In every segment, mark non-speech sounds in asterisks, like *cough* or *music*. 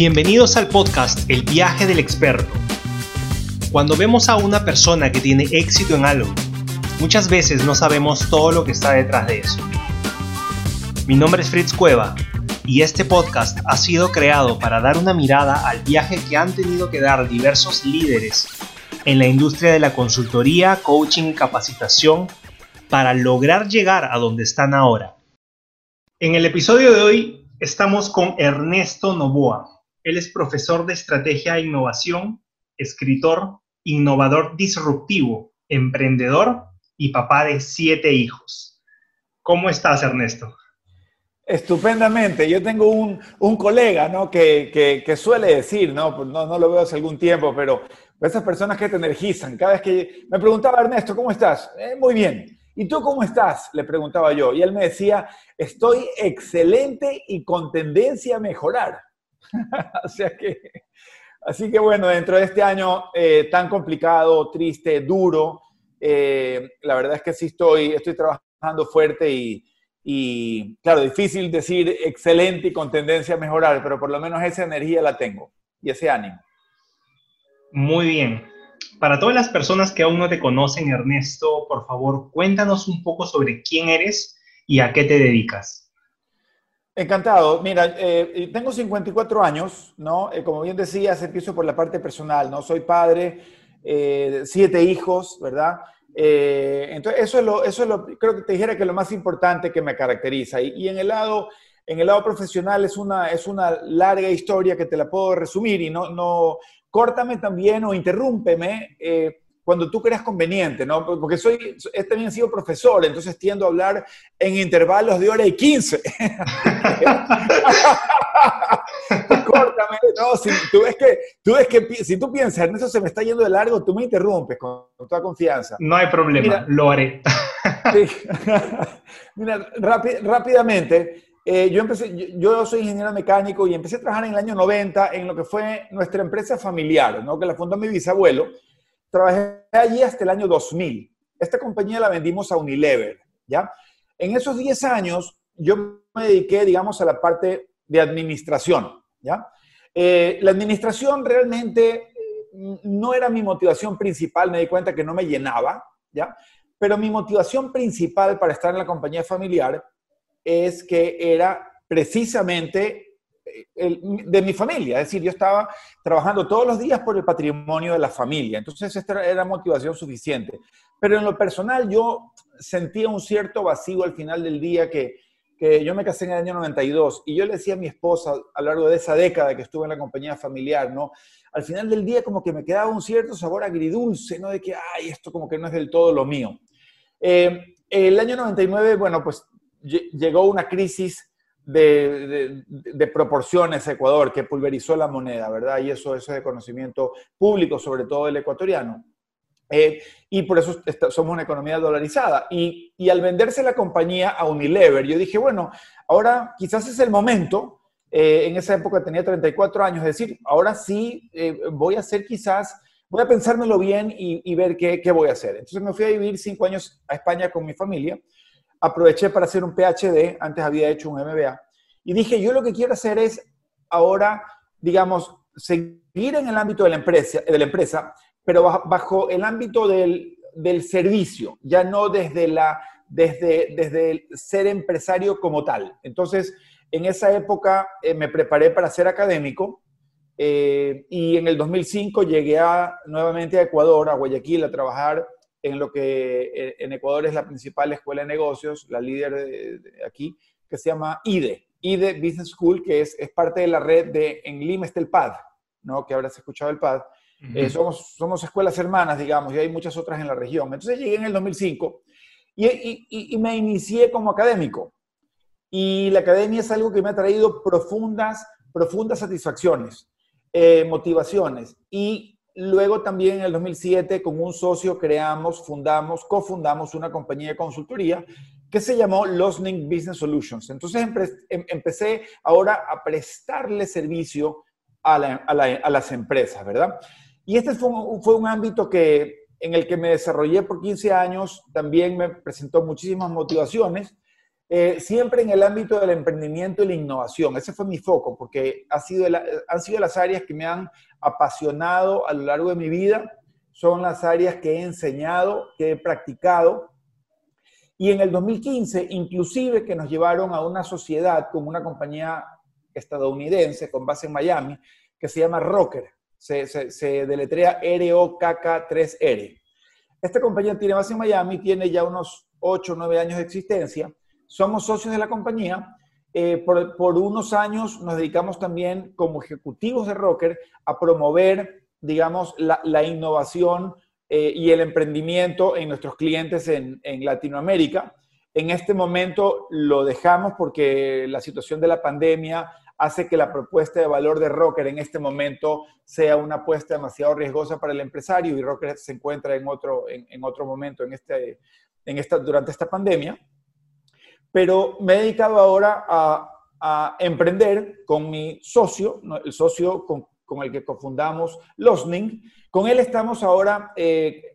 Bienvenidos al podcast El viaje del experto. Cuando vemos a una persona que tiene éxito en algo, muchas veces no sabemos todo lo que está detrás de eso. Mi nombre es Fritz Cueva y este podcast ha sido creado para dar una mirada al viaje que han tenido que dar diversos líderes en la industria de la consultoría, coaching y capacitación para lograr llegar a donde están ahora. En el episodio de hoy estamos con Ernesto Novoa. Él es profesor de estrategia e innovación, escritor, innovador disruptivo, emprendedor y papá de siete hijos. ¿Cómo estás, Ernesto? Estupendamente. Yo tengo un, colega ¿no? que, suele decir, ¿no? ¿no? no lo veo hace algún tiempo, pero esas personas que te energizan. Cada vez que me preguntaba, Ernesto, ¿cómo estás? Eh, muy bien. ¿Y tú cómo estás? Le preguntaba yo. Y él me decía, estoy excelente y con tendencia a mejorar. *laughs* o que, así que bueno, dentro de este año eh, tan complicado, triste, duro, eh, la verdad es que sí estoy, estoy trabajando fuerte y, y, claro, difícil decir excelente y con tendencia a mejorar, pero por lo menos esa energía la tengo y ese ánimo. Muy bien. Para todas las personas que aún no te conocen, Ernesto, por favor, cuéntanos un poco sobre quién eres y a qué te dedicas. Encantado. Mira, eh, tengo 54 años, ¿no? Eh, como bien decías, empiezo por la parte personal, ¿no? Soy padre, eh, siete hijos, ¿verdad? entonces, eso es, lo, eso es lo, creo que te dijera que lo más importante que me caracteriza. Y, en, el lado, en el lado profesional es una, es una larga historia que te la puedo resumir y no, no, córtame también o interrúmpeme cuando tú creas conveniente, ¿no? Porque soy, he también sido profesor, entonces tiendo a hablar en intervalos de hora y quince. *laughs* Córtame, no, si tú ves que, tú ves que si tú piensas, Ernesto se me está yendo de largo, tú me interrumpes con, toda confianza. No hay problema, lo haré. *laughs* Mira, rápidamente, eh, yo, empecé, yo, yo, soy ingeniero mecánico y empecé a trabajar en el año 90 en lo que fue nuestra empresa familiar, ¿no? que la fundó mi bisabuelo Trabajé allí hasta el año 2000. Esta compañía la vendimos a Unilever, ¿ya? En esos 10 años yo me dediqué, digamos, a la parte de administración, ¿ya? Eh, la administración realmente mm, no era mi motivación principal, me di cuenta que no me llenaba, ¿ya? Pero mi motivación principal para estar en la compañía familiar es que era precisamente de mi familia. Es decir, yo estaba trabajando todos los días por el patrimonio de la familia. Entonces, esta era motivación suficiente. Pero en lo personal, yo sentía un cierto vacío al final del día que, que yo me casé en el año 92 y yo le decía a mi esposa a lo largo de esa década que estuve en la compañía familiar, ¿no? Al final del día como que me quedaba un cierto sabor agridulce, ¿no? De que, ay, esto como que no es del todo lo mío. Eh, el año 99, bueno, pues llegó una crisis de, proporciones Ecuador que pulverizó la moneda, ¿verdad? Y eso, eso es de conocimiento público, sobre todo el ecuatoriano. Eh, y por eso somos una economía dolarizada. Y, al venderse la compañía a Unilever, yo dije, bueno, ahora quizás es el momento, eh, en esa época tenía 34 años, es decir, ahora sí eh, voy a hacer quizás, voy a pensármelo bien y, y ver qué, qué, voy a hacer. Entonces me fui a vivir cinco años a España con mi familia aproveché para hacer un PhD, antes había hecho un MBA, y dije, yo lo que quiero hacer es ahora, digamos, seguir en el ámbito de la empresa, de la empresa pero bajo el ámbito del, del servicio, ya no desde, la, desde, desde el ser empresario como tal. Entonces, en esa época eh, me preparé para ser académico eh, y en el 2005 llegué a, nuevamente a Ecuador, a Guayaquil, a trabajar en lo que eh, en Ecuador es la principal escuela de negocios, la líder de, aquí, que se llama IDE, IDE Business School, que es, es parte de la red de, en Lima está el PAD, ¿no? que habrás escuchado el PAD. Eh, somos, somos escuelas hermanas, digamos, y hay muchas otras en la región. Entonces llegué en el 2005 y, y, y me inicié como académico. Y la academia es algo que me ha traído profundas, profundas satisfacciones, eh, motivaciones. Y Luego también en el 2007 con un socio creamos, fundamos, cofundamos una compañía de consultoría que se llamó Losning Business Solutions. Entonces em, empecé ahora a prestarle servicio a, las empresas, ¿verdad? Y este fue un, fue un ámbito que, en el que me desarrollé por 15 años, también me presentó muchísimas motivaciones. Eh, siempre en el ámbito del emprendimiento y la innovación. Ese fue mi foco, porque ha sido han sido las áreas que me han apasionado a lo largo de mi vida, son las áreas que he enseñado, que he practicado. Y en el 2015, inclusive que nos llevaron a una sociedad como una compañía estadounidense con base en Miami, que se llama Rocker. Se, se, deletrea R-O-K-K-3-R. Esta compañía tiene base en Miami, tiene ya unos 8 o 9 años de existencia somos socios de la compañía. Eh, por, unos años nos dedicamos también como ejecutivos de Rocker a promover, digamos, la, innovación eh, y el emprendimiento en nuestros clientes en, en, Latinoamérica. En este momento lo dejamos porque la situación de la pandemia hace que la propuesta de valor de Rocker en este momento sea una apuesta demasiado riesgosa para el empresario y Rocker se encuentra en otro, en, en otro momento en este, en esta, durante esta pandemia pero me he dedicado ahora a, emprender con mi socio, el socio con, el que cofundamos Losning. Con él estamos ahora eh,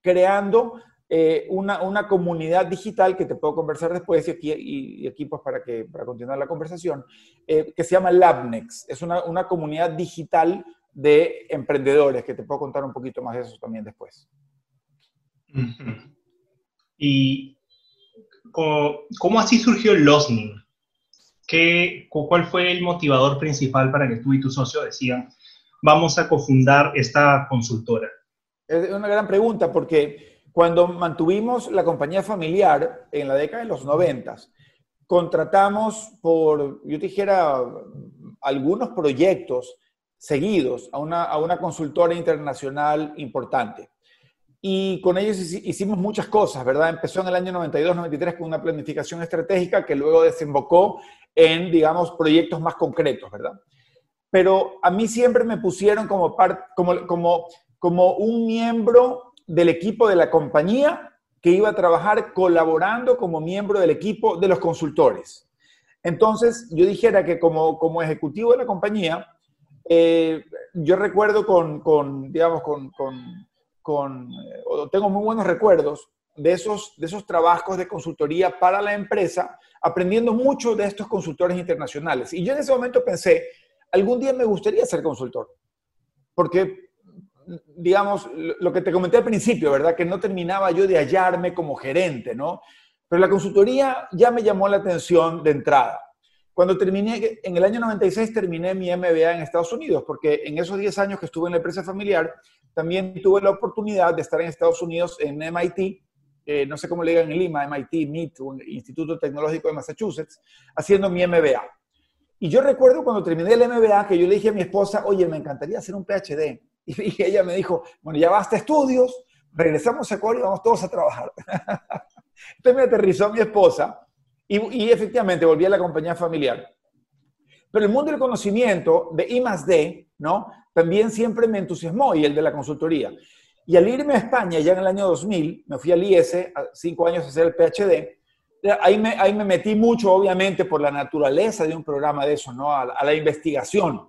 creando eh, una, comunidad digital que te puedo conversar después y aquí, y, pues para, que, para continuar la conversación, eh, que se llama Labnex. Es una, una comunidad digital de emprendedores, que te puedo contar un poquito más de eso también después. Y ¿Cómo, así surgió Losning? ¿Qué, ¿Cuál fue el motivador principal para que tú y tu socio decían, vamos a cofundar esta consultora? Es una gran pregunta porque cuando mantuvimos la compañía familiar en la década de los noventas, contratamos por, yo dijera, algunos proyectos seguidos a una, a una consultora internacional importante y con ellos hicimos muchas cosas, ¿verdad? Empezó en el año 92-93 con una planificación estratégica que luego desembocó en, digamos, proyectos más concretos, ¿verdad? Pero a mí siempre me pusieron como, como, como, como un miembro del equipo de la compañía que iba a trabajar colaborando como miembro del equipo de los consultores. Entonces, yo dijera que como, como ejecutivo de la compañía, eh, yo recuerdo con, con digamos, con, con con, eh, tengo muy buenos recuerdos de esos, de esos trabajos de consultoría para la empresa, aprendiendo mucho de estos consultores internacionales. Y yo en ese momento pensé, algún día me gustaría ser consultor, porque, digamos, lo que te comenté al principio, ¿verdad? Que no terminaba yo de hallarme como gerente, ¿no? Pero la consultoría ya me llamó la atención de entrada. Cuando terminé, en el año 96 terminé mi MBA en Estados Unidos, porque en esos 10 años que estuve en la empresa familiar, también tuve la oportunidad de estar en Estados Unidos en MIT, eh, no sé cómo le digan en Lima, MIT, MIT, Instituto Tecnológico de Massachusetts, haciendo mi MBA. Y yo recuerdo cuando terminé el MBA que yo le dije a mi esposa, oye, me encantaría hacer un PhD. *laughs* Y ella me dijo, bueno, ya basta estudios, regresamos a Ecuador y vamos todos a trabajar. *laughs* Entonces me aterrizó mi esposa y, efectivamente volví a la compañía familiar. Pero el mundo del conocimiento de I más D, ¿no? también siempre me entusiasmó y el de la consultoría. Y al irme a España, ya en el año 2000, me fui al IES, cinco años a hacer el PhD, ahí me, ahí me metí mucho, obviamente, por la naturaleza de un programa de eso, ¿no? A, la investigación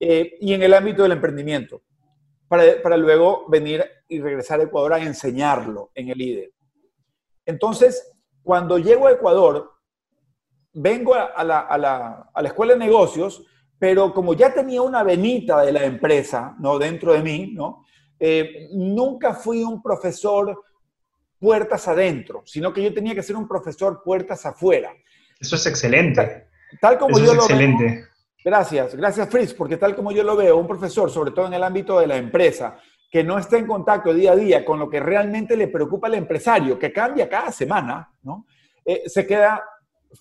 eh, y en el ámbito del emprendimiento, para, para, luego venir y regresar a Ecuador a enseñarlo en el IDE. Entonces, cuando llego a Ecuador, vengo a, la, a, la, a la escuela de negocios pero como ya tenía una venita de la empresa, ¿no? Dentro de mí, ¿no? Eh, nunca fui un profesor puertas adentro, sino que yo tenía que ser un profesor puertas afuera. Eso es excelente. Tal, como yo lo Veo, gracias, gracias Fritz, porque tal como yo lo veo, un profesor, sobre todo en el ámbito de la empresa, que no está en contacto día a día con lo que realmente le preocupa al empresario, que cambia cada semana, ¿no? Eh, se queda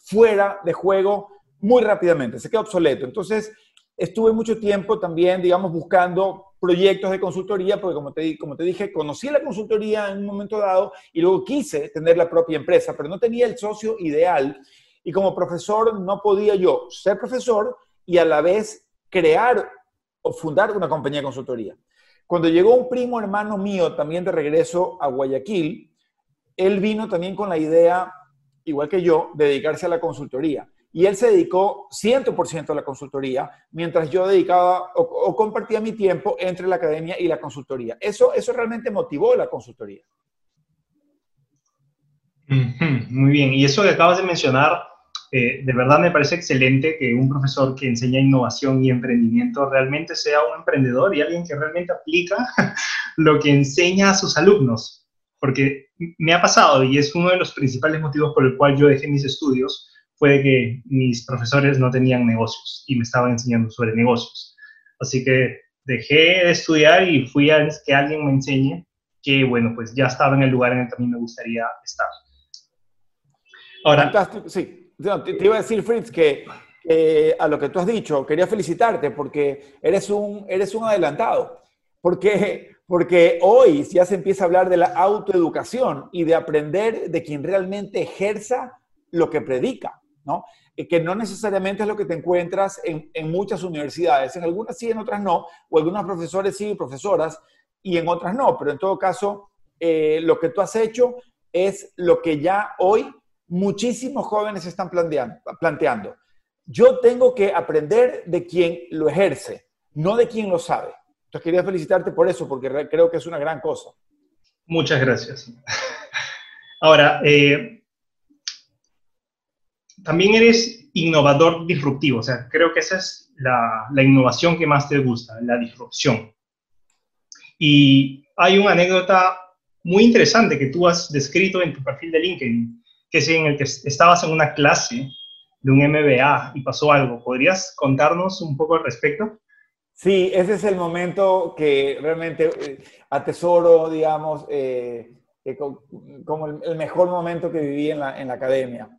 fuera de juego muy rápidamente, se queda obsoleto. Entonces, estuve mucho tiempo también, digamos, buscando proyectos de consultoría, porque como te, como te dije, conocí la consultoría en un momento dado y luego quise tener la propia empresa, pero no tenía el socio ideal. Y como profesor no podía yo ser profesor y a la vez crear o fundar una compañía de consultoría. Cuando llegó un primo hermano mío también de regreso a Guayaquil, él vino también con la idea, igual que yo, de dedicarse a la consultoría y él se dedicó 100% a la consultoría, mientras yo dedicaba o, compartía mi tiempo entre la academia y la consultoría. Eso, eso realmente motivó la consultoría. Muy bien, y eso que acabas de mencionar, eh, de verdad me parece excelente que un profesor que enseña innovación y emprendimiento realmente sea un emprendedor y alguien que realmente aplica *laughs* lo que enseña a sus alumnos. Porque me ha pasado y es uno de los principales motivos por el cual yo dejé mis estudios, fue que mis profesores no tenían negocios y me estaban enseñando sobre negocios. Así que dejé de estudiar y fui a que alguien me enseñe que, bueno, pues ya estaba en el lugar en el que a mí me gustaría estar. Ahora, Sí, te, iba a decir, Fritz, que a lo que tú has dicho, quería felicitarte porque eres un, eres un adelantado. Porque, porque hoy ya se empieza a hablar de la autoeducación y de aprender de quien realmente ejerza lo que predica, ¿no? Y que no necesariamente es lo que te encuentras en, en, muchas universidades. En algunas sí, en otras no. O algunos profesores sí, profesoras, y en otras no. Pero en todo caso, eh, lo que tú has hecho es lo que ya hoy muchísimos jóvenes están planteando. Yo tengo que aprender de quien lo ejerce, no de quien lo sabe. Entonces quería felicitarte por eso, porque creo que es una gran cosa. Muchas gracias. Ahora, eh, también eres innovador disruptivo, o sea, creo que esa es la innovación que más te gusta, la disrupción. Y hay una anécdota muy interesante que tú has descrito en tu perfil de LinkedIn que es en el que estabas en una clase de un MBA y pasó algo. ¿Podrías contarnos un poco al respecto? Sí, ese es el momento que realmente eh, atesoro, digamos, eh, como el, mejor momento que viví en la, en la academia,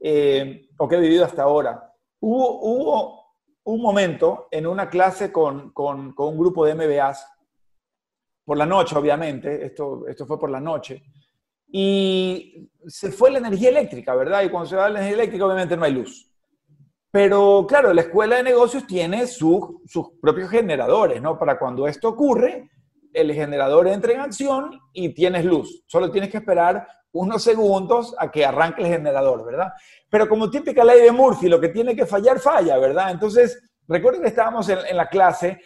eh, o que he vivido hasta ahora. Hubo, hubo un momento en una clase con, con, con, un grupo de MBAs, por la noche, obviamente, esto, esto fue por la noche, y se fue la energía eléctrica, ¿verdad? Y cuando se va la energía eléctrica, obviamente no hay luz. Pero claro, la escuela de negocios tiene sus propios generadores, ¿no? Para cuando esto ocurre, el generador entra en acción y tienes luz. Solo tienes que esperar unos segundos a que arranque el generador, ¿verdad? Pero como típica ley de Murphy, lo que tiene que fallar, falla, ¿verdad? Entonces, recuerden que estábamos en, en la clase,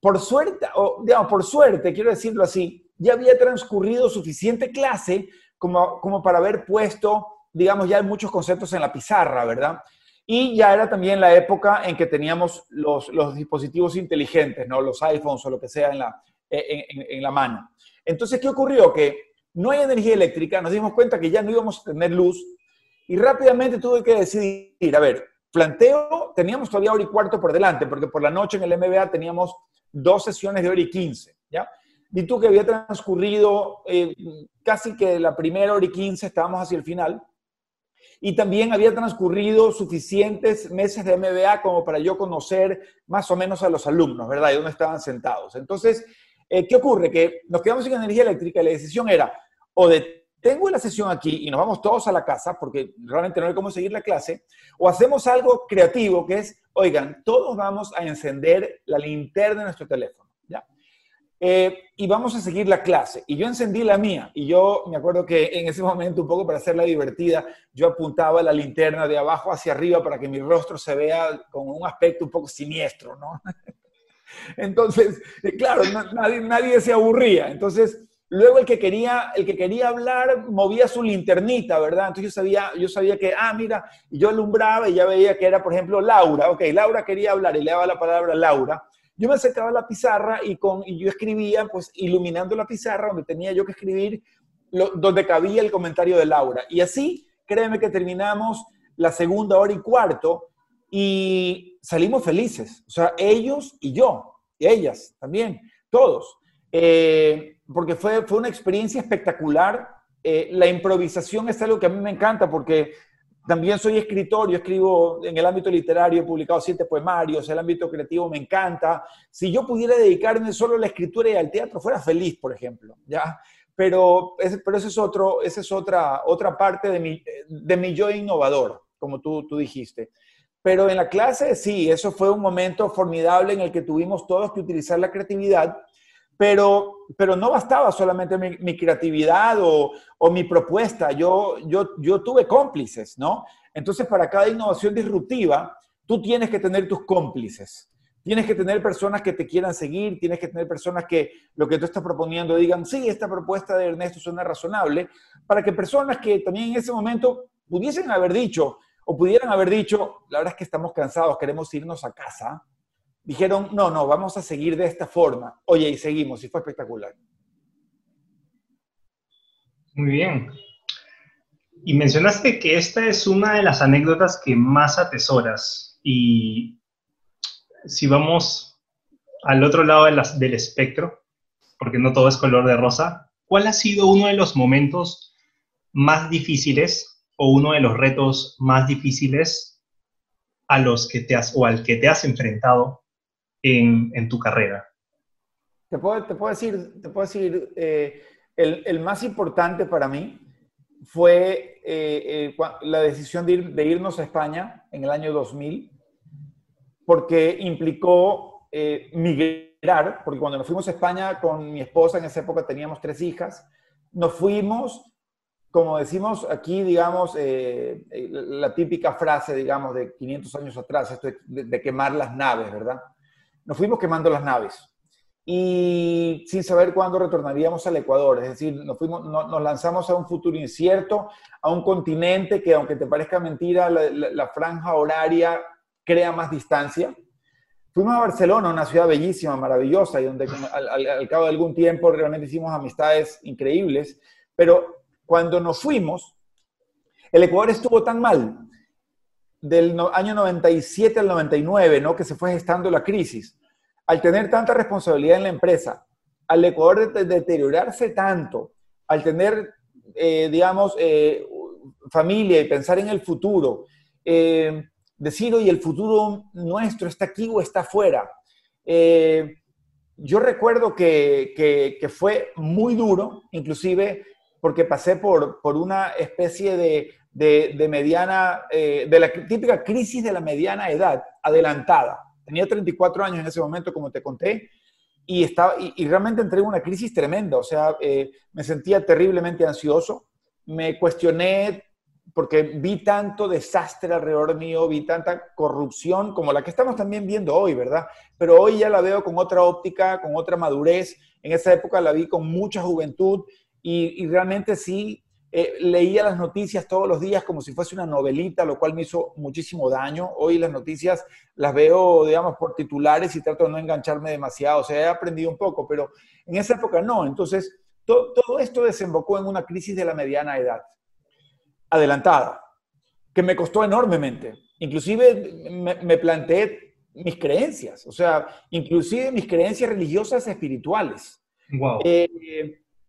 por suerte, o digamos, por suerte, quiero decirlo así, ya había transcurrido suficiente clase como, como para haber puesto, digamos, ya muchos conceptos en la pizarra, ¿verdad? Y ya era también la época en que teníamos los, los dispositivos inteligentes, ¿no? Los iPhones o lo que sea en la, en, en, la mano. Entonces, ¿qué ocurrió? Que no hay energía eléctrica, nos dimos cuenta que ya no íbamos a tener luz y rápidamente tuve que decidir, a ver, planteo, teníamos todavía hora y cuarto por delante, porque por la noche en el MBA teníamos dos sesiones de hora y quince, Vi tú que había transcurrido eh, casi que la primera hora y quince, estábamos hacia el final, y también había transcurrido suficientes meses de MBA como para yo conocer más o menos a los alumnos, ¿verdad? Y dónde estaban sentados. Entonces, eh, ¿qué ocurre? Que nos quedamos sin energía eléctrica y la decisión era o detengo la sesión aquí y nos vamos todos a la casa porque realmente no hay cómo seguir la clase, o hacemos algo creativo que es, oigan, todos vamos a encender la linterna de nuestro teléfono. Eh, y vamos a seguir la clase. Y yo encendí la mía. Y yo me acuerdo que en ese momento, un poco para hacerla divertida, yo apuntaba la linterna de abajo hacia arriba para que mi rostro se vea con un aspecto un poco siniestro, ¿no? *laughs* Entonces, eh, claro, nadie, nadie se aburría. Entonces, luego el que, quería, el que quería hablar movía su linternita, ¿verdad? Entonces yo sabía, yo sabía que, ah, mira, yo alumbraba y ya veía que era, por ejemplo, Laura. Ok, Laura quería hablar y le daba la palabra a Laura yo me acercaba a la pizarra y, con, y yo escribía, pues iluminando la pizarra donde tenía yo que escribir, donde cabía el comentario de Laura. Y así, créeme que terminamos la segunda hora y cuarto y salimos felices. O sea, ellos y yo, y ellas también, todos. Eh, porque fue, fue una experiencia espectacular. Eh, la improvisación es algo que a mí me encanta porque también soy escritor, yo escribo en el ámbito literario, he publicado siete poemarios, el ámbito creativo me encanta. Si yo pudiera dedicarme solo a la escritura y al teatro, fuera feliz, por ejemplo, ¿ya? Pero, pero esa es, otro, esa es otra, otra parte de mi, de mi yo innovador, como tú, tú dijiste. Pero en la clase, sí, eso fue un momento formidable en el que tuvimos todos que utilizar la creatividad pero, pero no bastaba solamente mi, creatividad o, mi propuesta, yo, yo, yo tuve cómplices, ¿no? Entonces, para cada innovación disruptiva, tú tienes que tener tus cómplices. Tienes que tener personas que te quieran seguir, tienes que tener personas que lo que tú estás proponiendo digan, sí, esta propuesta de Ernesto suena razonable, para que personas que también en ese momento pudiesen haber dicho o pudieran haber dicho, la verdad es que estamos cansados, queremos irnos a casa, dijeron, no, no, vamos a seguir de esta forma. Oye, y seguimos, y fue espectacular. Muy bien. Y mencionaste que esta es una de las anécdotas que más atesoras. Y si vamos al otro lado del espectro, porque no todo es color de rosa, ¿cuál ha sido uno de los momentos más difíciles o uno de los retos más difíciles a los que te has o al que te has enfrentado en, tu carrera? Te puedo, te puedo decir, te puedo decir eh, el, el, más importante para mí fue eh, eh, la decisión de, ir, de, irnos a España en el año 2000, porque implicó migrar, porque cuando nos fuimos a España con mi esposa, en esa época teníamos tres hijas, nos fuimos como decimos aquí, digamos, eh, eh, la típica frase, digamos, de 500 años atrás, esto de, quemar las naves, ¿verdad? Nos fuimos quemando las naves y sin saber cuándo retornaríamos al Ecuador, es decir, nos, fuimos, nos lanzamos a un futuro incierto, a un continente que, aunque te parezca mentira, la, franja horaria crea más distancia. Fuimos a Barcelona, una ciudad bellísima, maravillosa, y donde al, al cabo de algún tiempo realmente hicimos amistades increíbles, pero cuando nos fuimos, el Ecuador estuvo tan mal del año 97 al 99, ¿no? que se fue gestando la crisis, al tener tanta responsabilidad en la empresa, al Ecuador deteriorarse tanto, al tener, eh, digamos, eh, familia y pensar en el futuro, eh, decir, oye, el futuro nuestro está aquí o está afuera. yo recuerdo que, fue muy duro, inclusive porque pasé por, por una especie de, de, mediana, eh, de la típica crisis de la mediana edad, adelantada. Tenía 34 años en ese momento, como te conté, y, estaba, y, realmente entré en una crisis tremenda, o sea, eh, me sentía terriblemente ansioso, me cuestioné porque vi tanto desastre alrededor mío, vi tanta corrupción como la que estamos también viendo hoy, ¿verdad? Pero hoy ya la veo con otra óptica, con otra madurez. En esa época la vi con mucha juventud y, realmente sí eh, leía las noticias todos los días como si fuese una novelita, lo cual me hizo muchísimo daño. Hoy las noticias las veo, digamos, por titulares y trato de no engancharme demasiado. O sea, he aprendido un poco, pero en esa época no. Entonces, todo esto desembocó en una crisis de la mediana edad, adelantada, que me costó enormemente. Inclusive me, planteé mis creencias, o sea, inclusive mis creencias religiosas espirituales. Wow.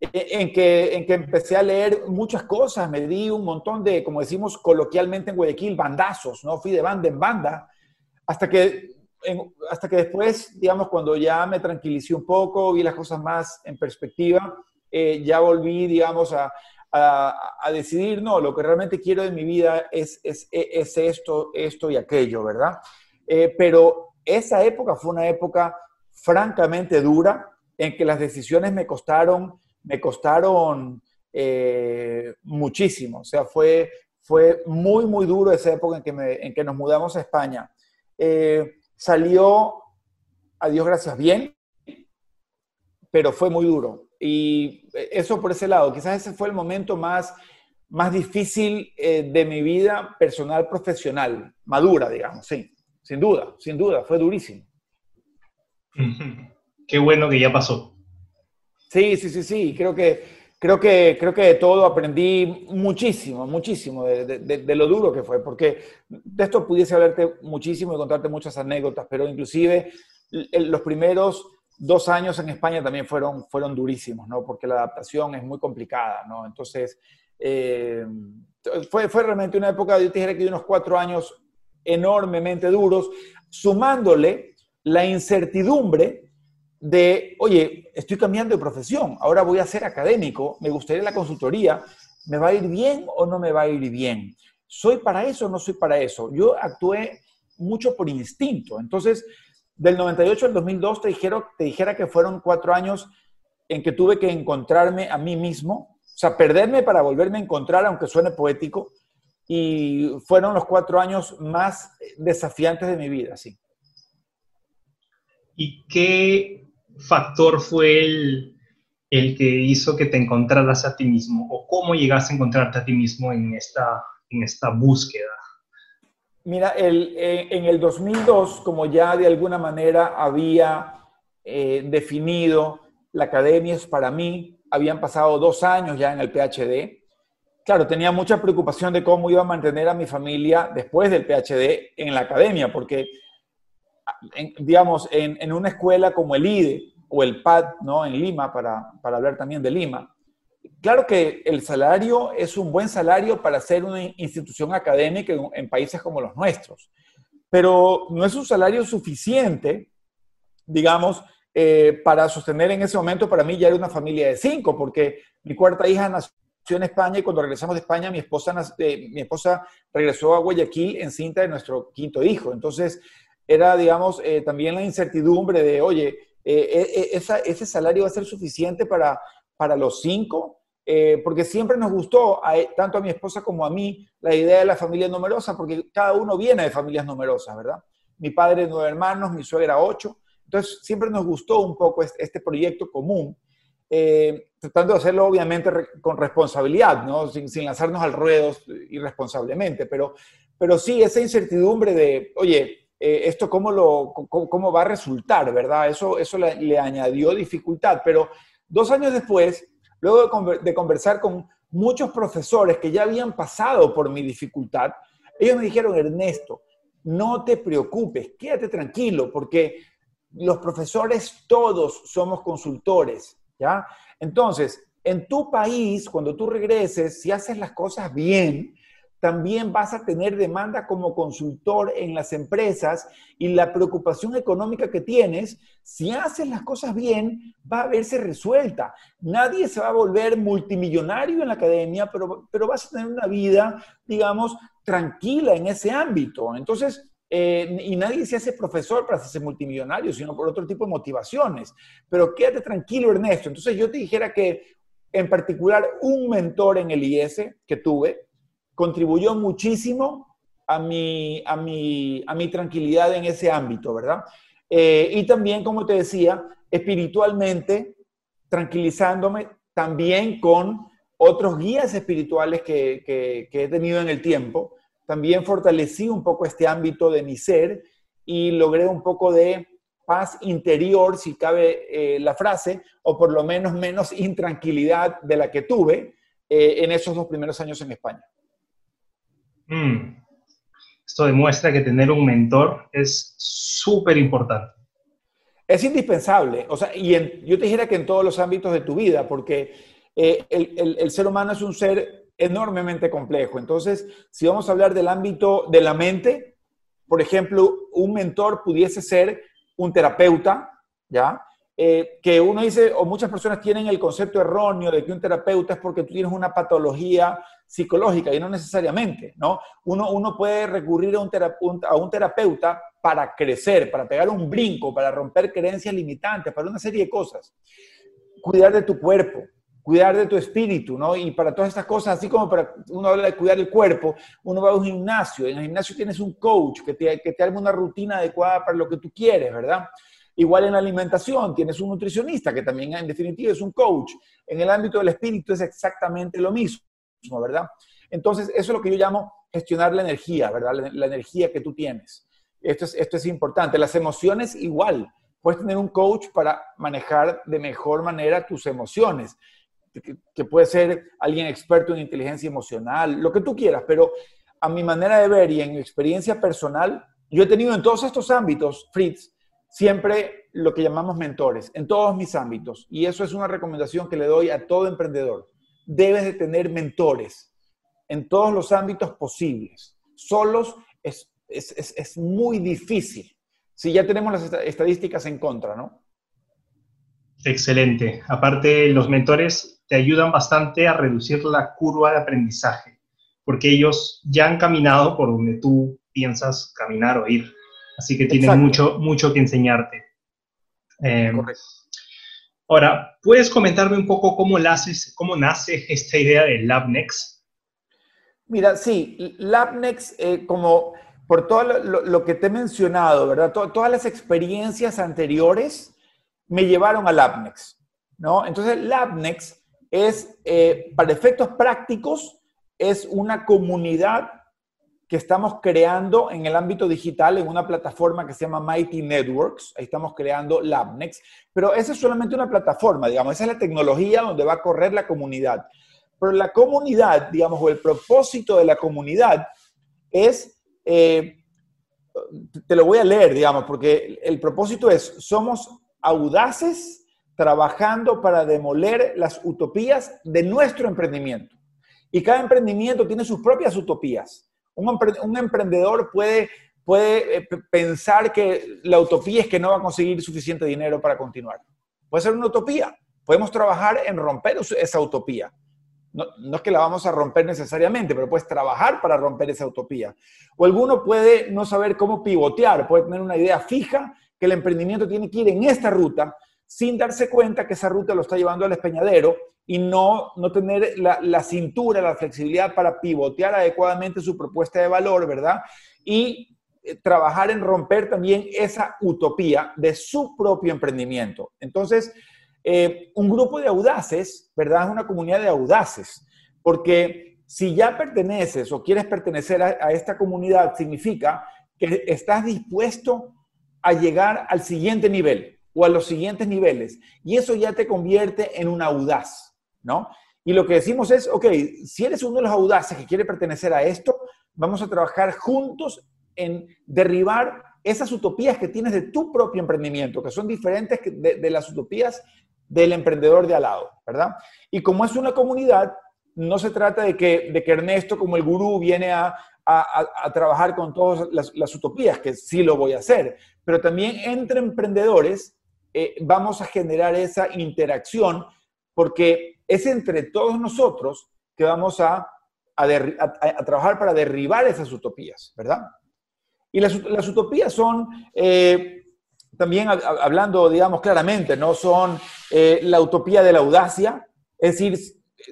En que, en que empecé a leer muchas cosas, me di un montón de, como decimos coloquialmente en Guayaquil, bandazos, ¿no? Fui de banda en banda, hasta que, hasta que después, digamos, cuando ya me tranquilicé un poco, vi las cosas más en perspectiva, eh, ya volví, digamos, a, a, a, decidir, no, lo que realmente quiero de mi vida es, es, es esto, esto y aquello, ¿verdad? Eh, pero esa época fue una época francamente dura, en que las decisiones me costaron me costaron eh, muchísimo. O sea, fue, fue muy, muy duro esa época en que, en que nos mudamos a España. Eh, salió, a Dios gracias, bien, pero fue muy duro. Y eso por ese lado, quizás ese fue el momento más, más difícil eh, de mi vida personal, profesional, madura, digamos, sí, sin duda, sin duda, fue durísimo. *laughs* Qué bueno que ya pasó. Sí, sí, sí, sí. Creo que, creo que, creo que de todo aprendí muchísimo, muchísimo de, lo duro que fue, porque de esto pudiese hablarte muchísimo y contarte muchas anécdotas, pero inclusive los primeros dos años en España también fueron, fueron durísimos, ¿no? Porque la adaptación es muy complicada, ¿no? Entonces, eh, fue, fue realmente una época, yo te que de unos cuatro años enormemente duros, sumándole la incertidumbre de, oye, estoy cambiando de profesión, ahora voy a ser académico, me gustaría la consultoría, ¿me va a ir bien o no me va a ir bien? ¿Soy para eso o no soy para eso? Yo actué mucho por instinto. Entonces, del 98 al 2002 te, dijeron, te dijera que fueron cuatro años en que tuve que encontrarme a mí mismo, o sea, perderme para volverme a encontrar, aunque suene poético, y fueron los cuatro años más desafiantes de mi vida, sí. ¿Y qué factor fue el, el que hizo que te encontraras a ti mismo? ¿O cómo llegaste a encontrarte a ti mismo en esta, en esta búsqueda? Mira, el, eh, en el 2002, como ya de alguna manera había eh, definido, la academia es para mí, habían pasado dos años ya en el PhD. Claro, tenía mucha preocupación de cómo iba a mantener a mi familia después del PhD en la academia, porque, digamos, en, en, una escuela como el IDE o el PAD, ¿no? En Lima, para, para hablar también de Lima, Claro que el salario es un buen salario para ser una institución académica en, países como los nuestros, pero no es un salario suficiente, digamos, eh, para sostener en ese momento, para mí ya era una familia de cinco, porque mi cuarta hija nació en España y cuando regresamos de España mi esposa, eh, mi esposa regresó a Guayaquil en cinta de nuestro quinto hijo. Entonces era, digamos, eh, también la incertidumbre de, oye, ese salario va a ser suficiente para para los cinco, eh, porque siempre nos gustó, tanto a mi esposa como a mí, la idea de la familia numerosa, porque cada uno viene de familias numerosas, ¿verdad? Mi padre nueve hermanos, mi suegra ocho, entonces siempre nos gustó un poco este, proyecto común, eh, tratando de hacerlo obviamente con responsabilidad, ¿no? Sin, lanzarnos al ruedo irresponsablemente, pero, pero sí esa incertidumbre de, oye, eh, esto cómo, lo, cómo, va a resultar, ¿verdad? Eso, eso le, le añadió dificultad, pero Dos años después, luego de conversar con muchos profesores que ya habían pasado por mi dificultad, ellos me dijeron, Ernesto, no te preocupes, quédate tranquilo, porque los profesores todos somos consultores, ¿ya? Entonces, en tu país, cuando tú regreses, si haces las cosas bien, también vas a tener demanda como consultor en las empresas y la preocupación económica que tienes, si haces las cosas bien, va a verse resuelta. Nadie se va a volver multimillonario en la academia, pero, pero vas a tener una vida, digamos, tranquila en ese ámbito. Entonces, eh, y nadie se hace profesor para hacerse multimillonario, sino por otro tipo de motivaciones. Pero quédate tranquilo, Ernesto. Entonces, yo te dijera que, en particular, un mentor en el IS que tuve, contribuyó muchísimo a mi, a mi, a mi tranquilidad en ese ámbito, ¿verdad? Eh, y también, como te decía, espiritualmente, tranquilizándome también con otros guías espirituales que, que, he tenido en el tiempo. También fortalecí un poco este ámbito de mi ser y logré un poco de paz interior, si cabe eh, la frase, o por lo menos menos intranquilidad de la que tuve eh, en esos dos primeros años en España. Mm. Esto demuestra que tener un mentor es súper importante. Es indispensable. O sea, y yo te dijera que en todos los ámbitos de tu vida, porque eh, el, ser humano es un ser enormemente complejo. Entonces, si vamos a hablar del ámbito de la mente, por ejemplo, un mentor pudiese ser un terapeuta, ¿ya? Eh, que uno dice, o muchas personas tienen el concepto erróneo de que un terapeuta es porque tú tienes una patología psicológica y no necesariamente, ¿no? Uno, uno puede recurrir a un, a un terapeuta para crecer, para pegar un brinco, para romper creencias limitantes, para una serie de cosas. Cuidar de tu cuerpo, cuidar de tu espíritu, ¿no? Y para todas estas cosas, así como para uno habla de cuidar el cuerpo, uno va a un gimnasio, en el gimnasio tienes un coach que te, que te arma una rutina adecuada para lo que tú quieres, ¿verdad? Igual en la alimentación, tienes un nutricionista que también en definitiva es un coach. En el ámbito del espíritu es exactamente lo mismo. ¿verdad? Entonces, eso es lo que yo llamo gestionar la energía, ¿verdad? La, energía que tú tienes. Esto es, esto es importante. Las emociones igual. Puedes tener un coach para manejar de mejor manera tus emociones, que, puede ser alguien experto en inteligencia emocional, lo que tú quieras, pero a mi manera de ver y en mi experiencia personal, yo he tenido en todos estos ámbitos, Fritz, siempre lo que llamamos mentores, en todos mis ámbitos. Y eso es una recomendación que le doy a todo emprendedor debes de tener mentores en todos los ámbitos posibles. Solos es, es, muy difícil si ya tenemos las estadísticas en contra, ¿no? Excelente. Aparte, los mentores te ayudan bastante a reducir la curva de aprendizaje, porque ellos ya han caminado por donde tú piensas caminar o ir. Así que tienen mucho, mucho que enseñarte. Eh, Correcto. Ahora, ¿puedes comentarme un poco cómo, cómo nace esta idea de LabNext? Mira, sí, LabNext, eh, como por todo lo, que te he mencionado, ¿verdad? todas las experiencias anteriores me llevaron a Labnex, ¿no? Entonces, Labnex es, eh, para efectos prácticos, es una comunidad que estamos creando en el ámbito digital en una plataforma que se llama Mighty Networks. Ahí estamos creando Labnex. Pero esa es solamente una plataforma, digamos, esa es la tecnología donde va a correr la comunidad. Pero la comunidad, digamos, o el propósito de la comunidad es, eh, te lo voy a leer, digamos, porque el propósito es, somos audaces trabajando para demoler las utopías de nuestro emprendimiento. Y cada emprendimiento tiene sus propias utopías. Un, emprendedor puede, puede eh, pensar que la utopía es que no va a conseguir suficiente dinero para continuar. Puede ser una utopía. Podemos trabajar en romper esa utopía. No, no, es que la vamos a romper necesariamente, pero puedes trabajar para romper esa utopía. O alguno puede no saber cómo pivotear, puede tener una idea fija que el emprendimiento tiene que ir en esta ruta sin darse cuenta que esa ruta lo está llevando al espeñadero y no, no tener la, cintura, la flexibilidad para pivotear adecuadamente su propuesta de valor, ¿verdad? Y eh, trabajar en romper también esa utopía de su propio emprendimiento. Entonces, eh, un grupo de audaces, ¿verdad? Es una comunidad de audaces, porque si ya perteneces o quieres pertenecer a esta comunidad, significa que estás dispuesto a llegar al siguiente nivel o a los siguientes niveles. Y eso ya te convierte en un audaz. ¿no? Y lo que decimos es, ok, si eres uno de los audaces que quiere pertenecer a esto, vamos a trabajar juntos en derribar esas utopías que tienes de tu propio emprendimiento, que son diferentes de, las utopías del emprendedor de al lado, ¿verdad? Y como es una comunidad, no se trata de que, de que Ernesto como el gurú viene a, trabajar con todas las, utopías, que sí lo voy a hacer, pero también entre emprendedores eh, vamos a generar esa interacción porque es entre todos nosotros que vamos a, trabajar para derribar esas utopías, ¿verdad? Y las, utopías son, eh, también hablando, digamos, claramente, ¿no? Son eh, la utopía de la audacia, es decir,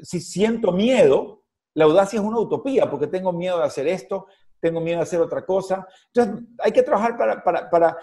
si siento miedo, la audacia es una utopía, porque tengo miedo de hacer esto, tengo miedo de hacer otra cosa. Entonces, hay que trabajar para, para,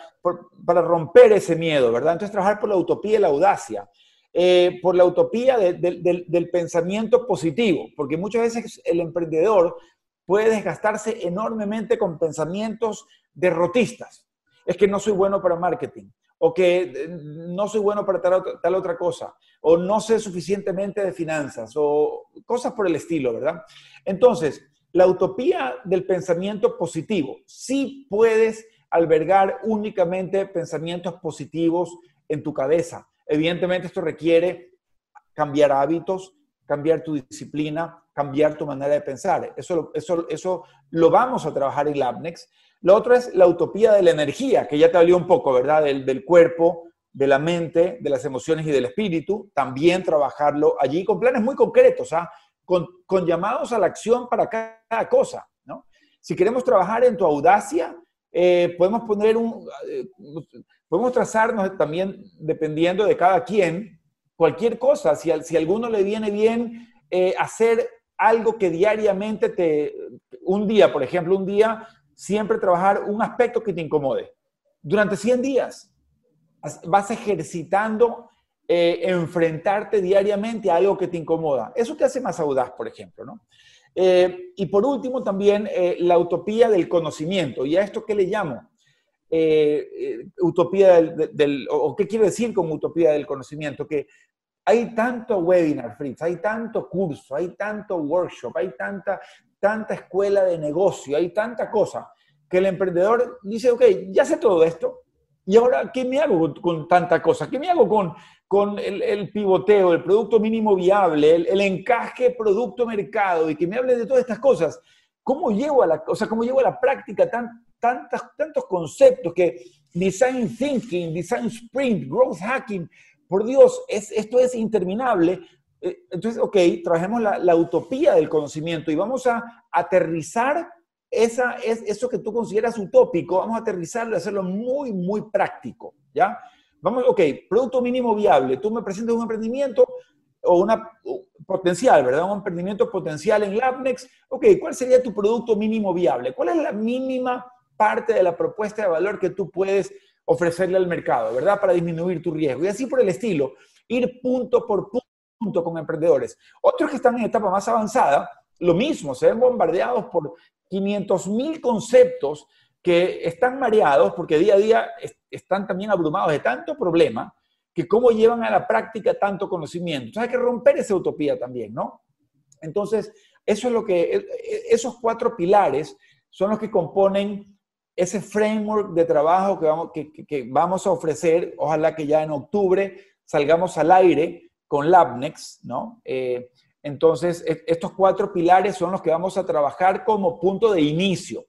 para romper ese miedo, ¿verdad? Entonces, trabajar por la utopía y la audacia. Eh, por la utopía del pensamiento positivo, porque muchas veces el emprendedor puede desgastarse enormemente con pensamientos derrotistas. Es que no soy bueno para marketing, o que eh, no soy bueno para tal, otra cosa, o no sé suficientemente de finanzas, o cosas por el estilo, ¿verdad? Entonces, la utopía del pensamiento positivo, sí puedes albergar únicamente pensamientos positivos en tu cabeza, Evidentemente esto requiere cambiar hábitos, cambiar tu disciplina, cambiar tu manera de pensar. Eso, eso, eso lo vamos a trabajar en Labnex. Lo otro es la utopía de la energía, que ya te hablé un poco, ¿verdad? Del, del cuerpo, de la mente, de las emociones y del espíritu. También trabajarlo allí con planes muy concretos, ¿ah? Con, con llamados a la acción para cada cosa, ¿no? Si queremos trabajar en tu audacia, eh, podemos poner un, eh, podemos trazarnos también, dependiendo de cada quien, cualquier cosa. Si, si a alguno le viene bien eh, hacer algo que diariamente te, un día, por ejemplo, un día, siempre trabajar un aspecto que te incomode. Durante 100 días vas ejercitando enfrentarte diariamente a algo que te incomoda. Eso te hace más audaz, por ejemplo, ¿no? Eh, y por último, también eh, la utopía del conocimiento. ¿Y a esto qué le llamo? Eh, utopía del, o qué quiero decir con utopía del conocimiento, que hay tanto webinar, Fritz, hay tanto curso, hay tanto workshop, hay tanta, tanta escuela de negocio, hay tanta cosa, que el emprendedor dice, ok, ya sé todo esto, y ahora, ¿qué me hago con, tanta cosa? ¿Qué me hago con, con el, pivoteo, el producto mínimo viable, el, encaje producto-mercado y que me hable de todas estas cosas? ¿Cómo llevo a la, o sea, cómo llevo a la práctica tan, tantos conceptos que design thinking, design sprint, growth hacking, por Dios, es, esto es interminable. Eh, entonces, ok, trabajemos la, la utopía del conocimiento y vamos a aterrizar esa, es, eso que tú consideras utópico, vamos a aterrizarlo y hacerlo muy, muy práctico, ¿ya? Vamos, ok, producto mínimo viable. Tú me presentas un emprendimiento o una potencial, ¿verdad? Un emprendimiento potencial en Labnex. Ok, ¿cuál sería tu producto mínimo viable? ¿Cuál es la mínima parte de la propuesta de valor que tú puedes ofrecerle al mercado, ¿verdad? Para disminuir tu riesgo. Y así por el estilo, ir punto por punto con emprendedores. Otros que están en etapa más avanzada, lo mismo, se ven bombardeados por 500 mil conceptos que están mareados porque día a día están también abrumados de tanto problema que cómo llevan a la práctica tanto conocimiento. Entonces hay que romper esa utopía también, ¿no? Entonces, eso es lo que, e, e, esos cuatro pilares son los que componen ese framework de trabajo que vamos, que, vamos a ofrecer. Ojalá que ya en octubre salgamos al aire con Labnex, ¿no? Eh, entonces, e, estos cuatro pilares son los que vamos a trabajar como punto de inicio.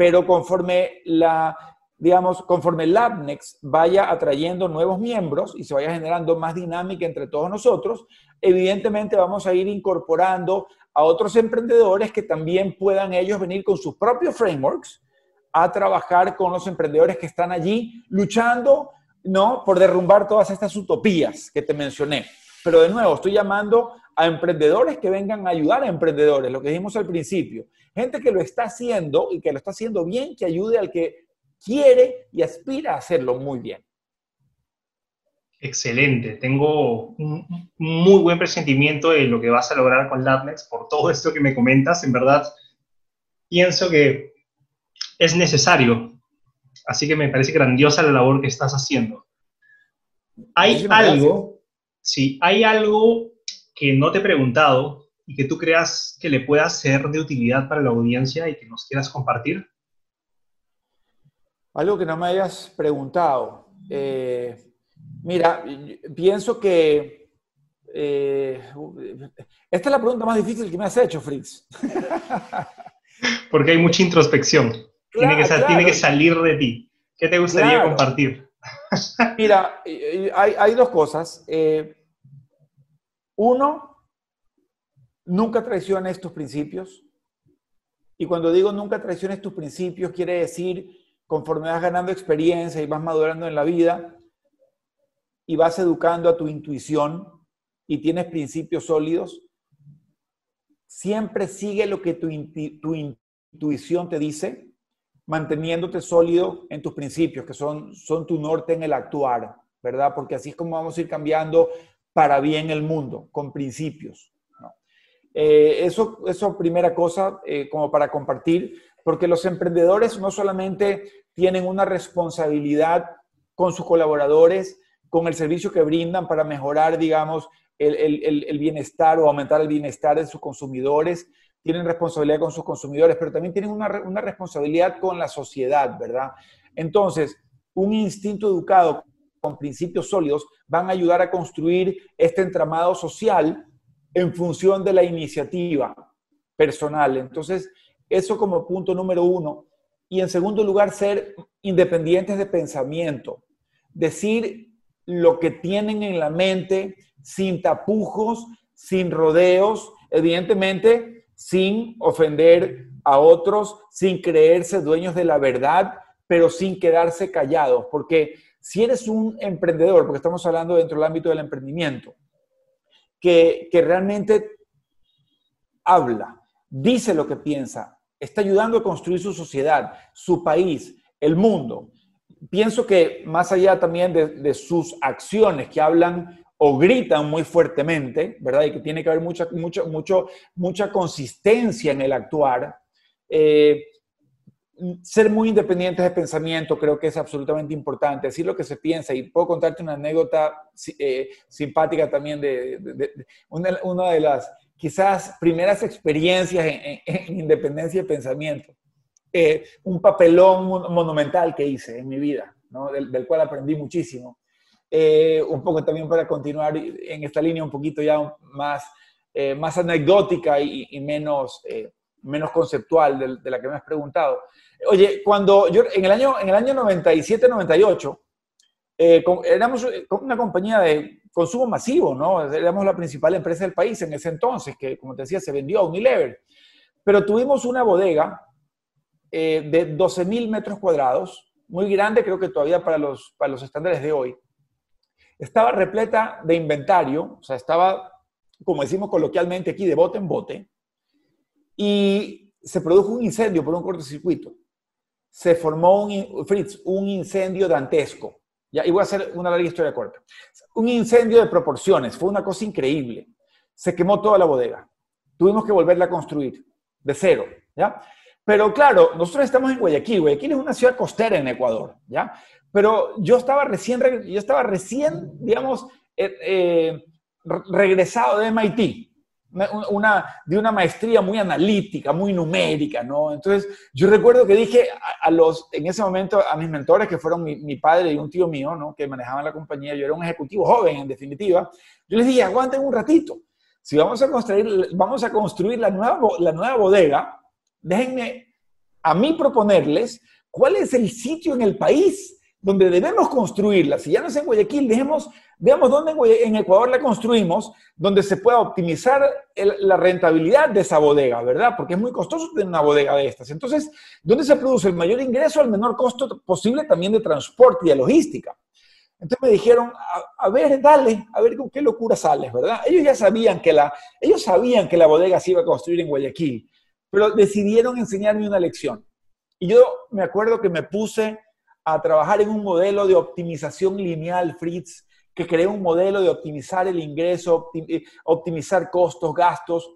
Pero conforme la, digamos, conforme Labnex vaya atrayendo nuevos miembros y se vaya generando más dinámica entre todos nosotros, evidentemente vamos a ir incorporando a otros emprendedores que también puedan ellos venir con sus propios frameworks a trabajar con los emprendedores que están allí luchando, ¿no? Por derrumbar todas estas utopías que te mencioné. Pero de nuevo, estoy llamando a emprendedores que vengan a ayudar a emprendedores, lo que dijimos al principio. Gente que lo está haciendo y que lo está haciendo bien, que ayude al que quiere y aspira a hacerlo muy bien. Excelente, tengo un muy buen presentimiento de lo que vas a lograr con Labnex por todo esto que me comentas. En verdad, pienso que es necesario. Así que me parece grandiosa la labor que estás haciendo. Hay algo, sí, hay algo que no te he preguntado y que tú creas que le pueda ser de utilidad para la audiencia y que nos quieras compartir. Algo que no me hayas preguntado. Eh, mira, pienso que eh, esta es la pregunta más difícil que me has hecho, Fritz. *laughs* Porque hay mucha introspección. tiene, que, tiene, que, salir de ti. ¿Qué te gustaría compartir? Mira, hay, hay dos cosas. Eh, uno, nunca traiciones tus principios. Y cuando digo nunca traiciones tus principios, quiere decir conforme vas ganando experiencia y vas madurando en la vida y vas educando a tu intuición y tienes principios sólidos, siempre sigue lo que tu, tu intuición te dice, manteniéndote sólido en tus principios, que son, son tu norte en el actuar, ¿verdad? Porque así es como vamos a ir cambiando para bien el mundo, con principios. Eh, eso, eso primera cosa, eh, como para compartir, porque los emprendedores no solamente tienen una responsabilidad con sus colaboradores, con el servicio que brindan para mejorar, digamos, el, bienestar o aumentar el bienestar de sus consumidores, tienen responsabilidad con sus consumidores, pero también tienen una, una responsabilidad con la sociedad, ¿verdad? Entonces, un instinto educado con principios sólidos van a ayudar a construir este entramado social en función de la iniciativa personal. Entonces, eso como punto número uno. Y en segundo lugar, ser independientes de pensamiento. Decir lo que tienen en la mente sin tapujos, sin rodeos, evidentemente sin ofender a otros, sin creerse dueños de la verdad, pero sin quedarse callados. Porque si eres un emprendedor, porque estamos hablando dentro del ámbito del emprendimiento, que, que realmente habla, dice lo que piensa, está ayudando a construir su sociedad, su país, el mundo. Pienso que más allá también de, sus acciones que hablan o gritan muy fuertemente, ¿verdad? Y que tiene que haber mucha, mucho, mucho, mucha consistencia en el actuar. Eh, ser muy independientes de pensamiento creo que es absolutamente importante, decir lo que se piensa. Y puedo contarte una anécdota eh, simpática también de, una, de las quizás primeras experiencias en, independencia de pensamiento. Eh, un papelón monumental que hice en mi vida, ¿no? del, cual aprendí muchísimo. Eh, un poco también para continuar en esta línea un poquito ya más, eh, más anecdótica y, menos, menos conceptual de, de, la que me has preguntado. Oye, cuando yo en el año, en el año 97-98, éramos una compañía de consumo masivo, ¿no? Éramos la principal empresa del país en ese entonces, que como te decía, se vendió a Unilever. Pero tuvimos una bodega eh, de 12 mil metros cuadrados, muy grande, creo que todavía para los, para los estándares de hoy. Estaba repleta de inventario, o sea, estaba, como decimos coloquialmente aquí, de bote en bote, y se produjo un incendio por un cortocircuito. Se formó un, Fritz, un incendio dantesco. Ya, y voy a hacer una larga historia corta. Un incendio de proporciones, fue una cosa increíble. Se quemó toda la bodega. Tuvimos que volverla a construir de cero, ¿ya? Pero claro, nosotros estamos en Guayaquil. Guayaquil es una ciudad costera en Ecuador, ¿ya? Pero yo estaba recién, yo estaba recién, digamos, eh, eh, regresado de MIT, de una maestría muy analítica, muy numérica, ¿no? Entonces, yo recuerdo que dije a, los, en ese momento, a mis mentores, que fueron mi, padre y un tío mío, ¿no? Que manejaban la compañía, yo era un ejecutivo joven, en definitiva, yo les dije, aguanten un ratito. Si vamos a construir, vamos a construir la, nueva, la nueva bodega, déjenme a mí proponerles cuál es el sitio en el país donde debemos construirla. Si ya no es en Guayaquil, dejemos, veamos dónde en Ecuador la construimos, donde se pueda optimizar la rentabilidad de esa bodega, ¿verdad? Porque es muy costoso tener una bodega de estas. Entonces, ¿dónde se produce el mayor ingreso al menor costo posible también de transporte y de logística? Entonces me dijeron, a, ver, dale, a ver con qué locura sales, ¿verdad? Ellos ya sabían que la, ellos sabían que la bodega se iba a construir en Guayaquil, pero decidieron enseñarme una lección. Y yo me acuerdo que me puse a trabajar en un modelo de optimización lineal, Fritz, que creé un modelo de optimizar el ingreso, eh, optimizar costos, gastos,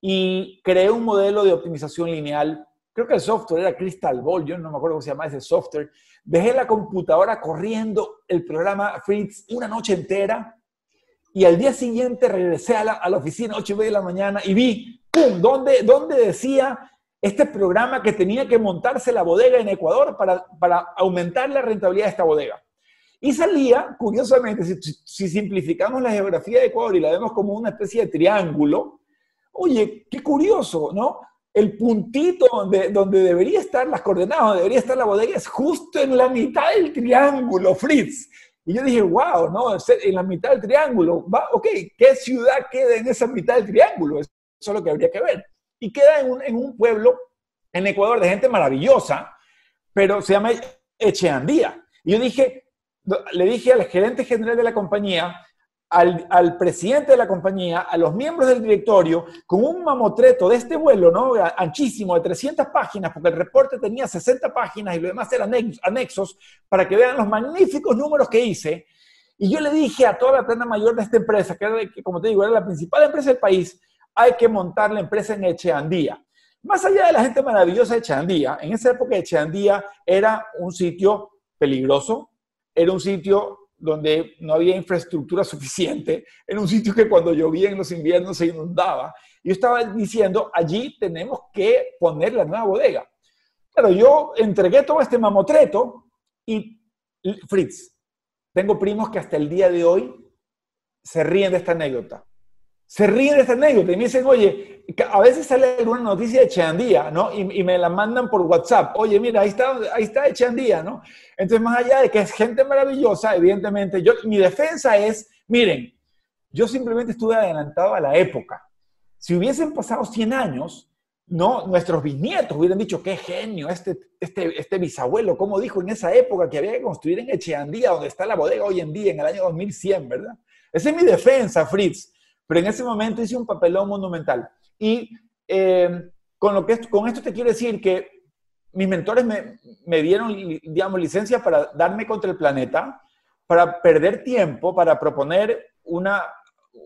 y creé un modelo de optimización lineal. Creo que el software era Crystal Ball, yo no me acuerdo cómo se llama ese software. Dejé la computadora corriendo el programa Fritz una noche entera y al día siguiente regresé a la, a la oficina, 8 y media de la mañana, y vi, ¡pum!, donde, donde decía este programa que tenía que montarse la bodega en Ecuador para, aumentar la rentabilidad de esta bodega. Y salía, curiosamente, si, simplificamos la geografía de Ecuador y la vemos como una especie de triángulo, oye, qué curioso, ¿no? El puntito donde, donde debería estar las coordenadas, donde debería estar la bodega, es justo en la mitad del triángulo, Fritz. Y yo dije, wow, ¿no? En la mitad del triángulo, va, ok, ¿qué ciudad queda en esa mitad del triángulo? Eso es lo que habría que ver y queda en un, en un pueblo en Ecuador de gente maravillosa, pero se llama Echeandía. Y yo dije, le dije al gerente general de la compañía, al, al, presidente de la compañía, a los miembros del directorio, con un mamotreto de este vuelo, ¿no? Anchísimo, de 300 páginas, porque el reporte tenía 60 páginas y lo demás eran anexos, para que vean los magníficos números que hice. Y yo le dije a toda la plana mayor de esta empresa, que, era, que como te digo, era la principal empresa del país, hay que montar la empresa en Echeandía. Más allá de la gente maravillosa de Echeandía, en esa época Echeandía era un sitio peligroso, era un sitio donde no había infraestructura suficiente, era un sitio que cuando llovía en los inviernos se inundaba. Yo estaba diciendo, allí tenemos que poner la nueva bodega. Claro, yo entregué todo este mamotreto y Fritz, tengo primos que hasta el día de hoy se ríen de esta anécdota se ríen de esta anécdota y me dicen, oye, a veces sale alguna noticia de Cheandía, ¿no? Y, me la mandan por WhatsApp. Oye, mira, ahí está, ahí está Cheandía, ¿no? Entonces, más allá de que es gente maravillosa, evidentemente, yo, mi defensa es, miren, yo simplemente estuve adelantado a la época. Si hubiesen pasado 100 años, ¿no? Nuestros bisnietos hubieran dicho, qué genio, este, este, este bisabuelo, ¿cómo dijo en esa época que había que construir en Echeandía, donde está la bodega hoy en día, en el año 2100, ¿verdad? Esa es mi defensa, Fritz. Pero en ese momento hice un papelón monumental. Y eh, con, lo que, con esto te quiero decir que mis mentores me, me, dieron, digamos, licencia para darme contra el planeta, para perder tiempo, para proponer una,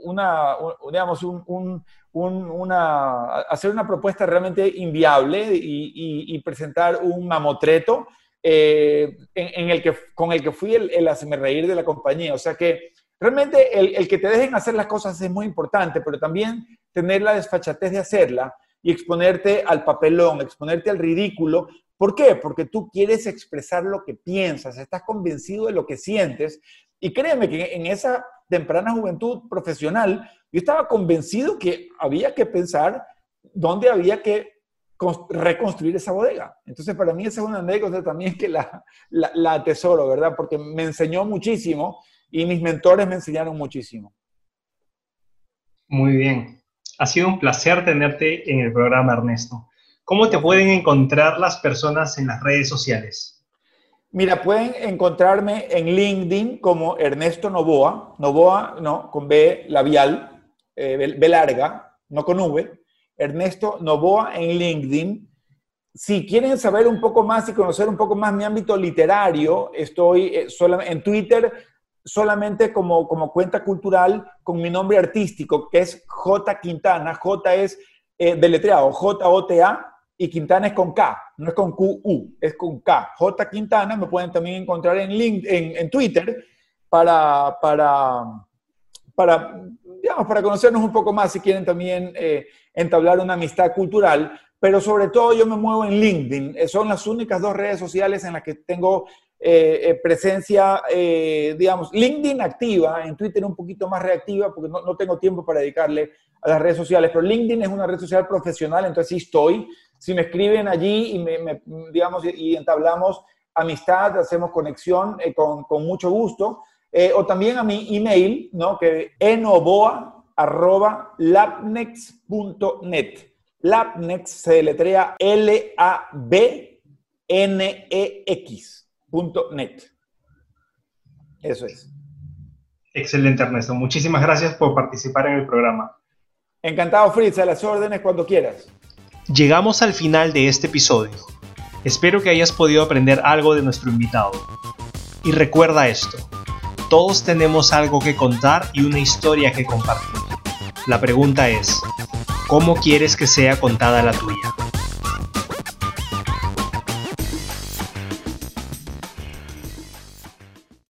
una digamos, un, una, hacer una propuesta realmente inviable y, presentar un mamotreto eh, en, el que, con el que fui el, el hacerme reír de la compañía. O sea que Realmente el, que te dejen hacer las cosas es muy importante, pero también tener la desfachatez de hacerla y exponerte al papelón, exponerte al ridículo. ¿Por qué? Porque tú quieres expresar lo que piensas, estás convencido de lo que sientes. Y créeme que en esa temprana juventud profesional, yo estaba convencido que había que pensar dónde había que reconstruir esa bodega. Entonces, para mí esa es una anécdota también que la, la, la atesoro, ¿verdad? Porque me enseñó muchísimo y mis mentores me enseñaron muchísimo. Muy bien. Ha sido un placer tenerte en el programa, Ernesto. ¿Cómo te pueden encontrar las personas en las redes sociales? Mira, pueden encontrarme en LinkedIn como Ernesto Novoa, Novoa, no, con B labial, eh, B larga, no con V. Ernesto Novoa en LinkedIn. si quieren saber un poco más y conocer un poco más mi ámbito literario, estoy eh, en Twitter solamente como, como cuenta cultural con mi nombre artístico, que es J Quintana. J es eh, deletreado, J-O-T-A, y Quintana es con K, no es con Q-U, es con K. J Quintana, me pueden también encontrar en, link, en, Twitter para, para, para, digamos, para conocernos un poco más si quieren también eh, entablar una amistad cultural pero sobre todo yo me muevo en LinkedIn. Eh, son las únicas dos redes sociales en las que tengo eh, eh, presencia, digamos, LinkedIn activa, en Twitter un poquito más reactiva porque no, tengo tiempo para dedicarle a las redes sociales, pero LinkedIn es una red social profesional, entonces sí estoy. Si me escriben allí y, me, digamos, y entablamos amistad, hacemos conexión con, con, mucho gusto. o también a mi email, ¿no? Que enoboa.labnex.net. Labnex se deletrea L-A-B-N-E-X.net. Eso es. Excelente, Ernesto. Muchísimas gracias por participar en el programa. Encantado, Fritz. A las órdenes cuando quieras. Llegamos al final de este episodio. Espero que hayas podido aprender algo de nuestro invitado. Y recuerda esto. Todos tenemos algo que contar y una historia que compartir. La pregunta es, ¿Cómo quieres que sea contada la tuya?